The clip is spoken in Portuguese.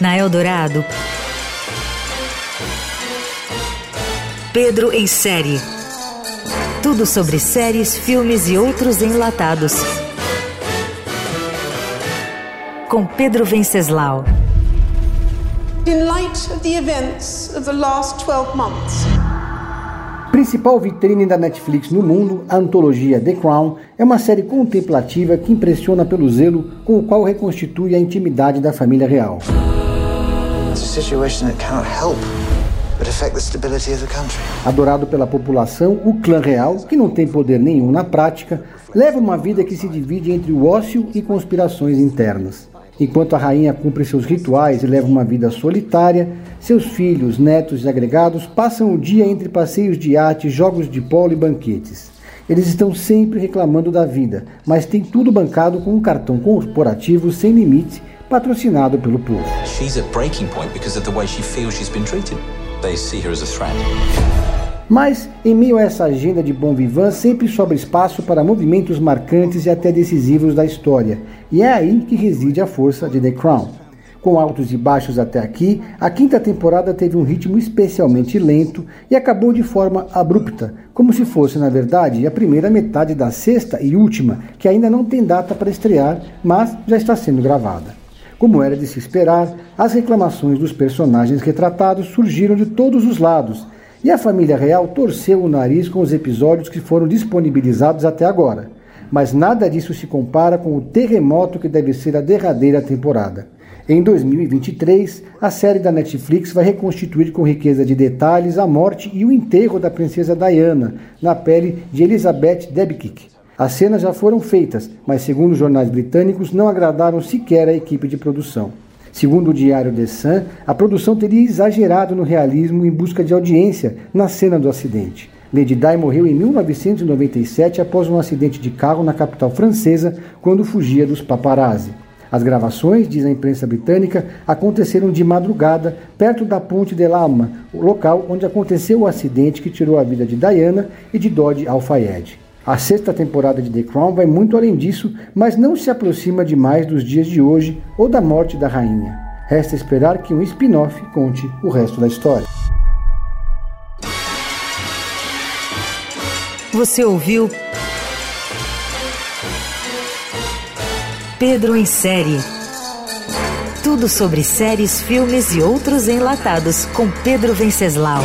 Na Eldorado, Pedro em série. Tudo sobre séries, filmes e outros enlatados. Com Pedro Venceslau. In light of the events of the last 12 months. Principal vitrine da Netflix no mundo, a antologia The Crown é uma série contemplativa que impressiona pelo zelo com o qual reconstitui a intimidade da família real. Adorado pela população, o clã real, que não tem poder nenhum na prática, leva uma vida que se divide entre o ócio e conspirações internas. Enquanto a rainha cumpre seus rituais e leva uma vida solitária, seus filhos, netos e agregados passam o dia entre passeios de iate, jogos de polo e banquetes. Eles estão sempre reclamando da vida, mas tem tudo bancado com um cartão corporativo sem limite, patrocinado pelo povo. She's at breaking point because of the way she feels she's been treated. They see her as a threat. Mas, em meio a essa agenda de bom vivan, sempre sobra espaço para movimentos marcantes e até decisivos da história, e é aí que reside a força de The Crown. Com altos e baixos até aqui, a quinta temporada teve um ritmo especialmente lento e acabou de forma abrupta, como se fosse, na verdade, a primeira metade da sexta e última, que ainda não tem data para estrear, mas já está sendo gravada. Como era de se esperar, as reclamações dos personagens retratados surgiram de todos os lados, e a família real torceu o nariz com os episódios que foram disponibilizados até agora. Mas nada disso se compara com o terremoto que deve ser a derradeira temporada. Em 2023, a série da Netflix vai reconstituir com riqueza de detalhes a morte e o enterro da princesa Diana na pele de Elizabeth Debicki. As cenas já foram feitas, mas segundo os jornais britânicos não agradaram sequer a equipe de produção. Segundo o diário The Sun, a produção teria exagerado no realismo em busca de audiência na cena do acidente. Lady Di morreu em 1997 após um acidente de carro na capital francesa quando fugia dos paparazzi. As gravações, diz a imprensa britânica, aconteceram de madrugada, perto da Ponte de Lama, o local onde aconteceu o acidente que tirou a vida de Diana e de Dodi Al-Fayed. A sexta temporada de The Crown vai muito além disso, mas não se aproxima demais dos dias de hoje ou da morte da rainha. Resta esperar que um spin-off conte o resto da história. Você ouviu Pedro em série. Tudo sobre séries, filmes e outros enlatados com Pedro Venceslau.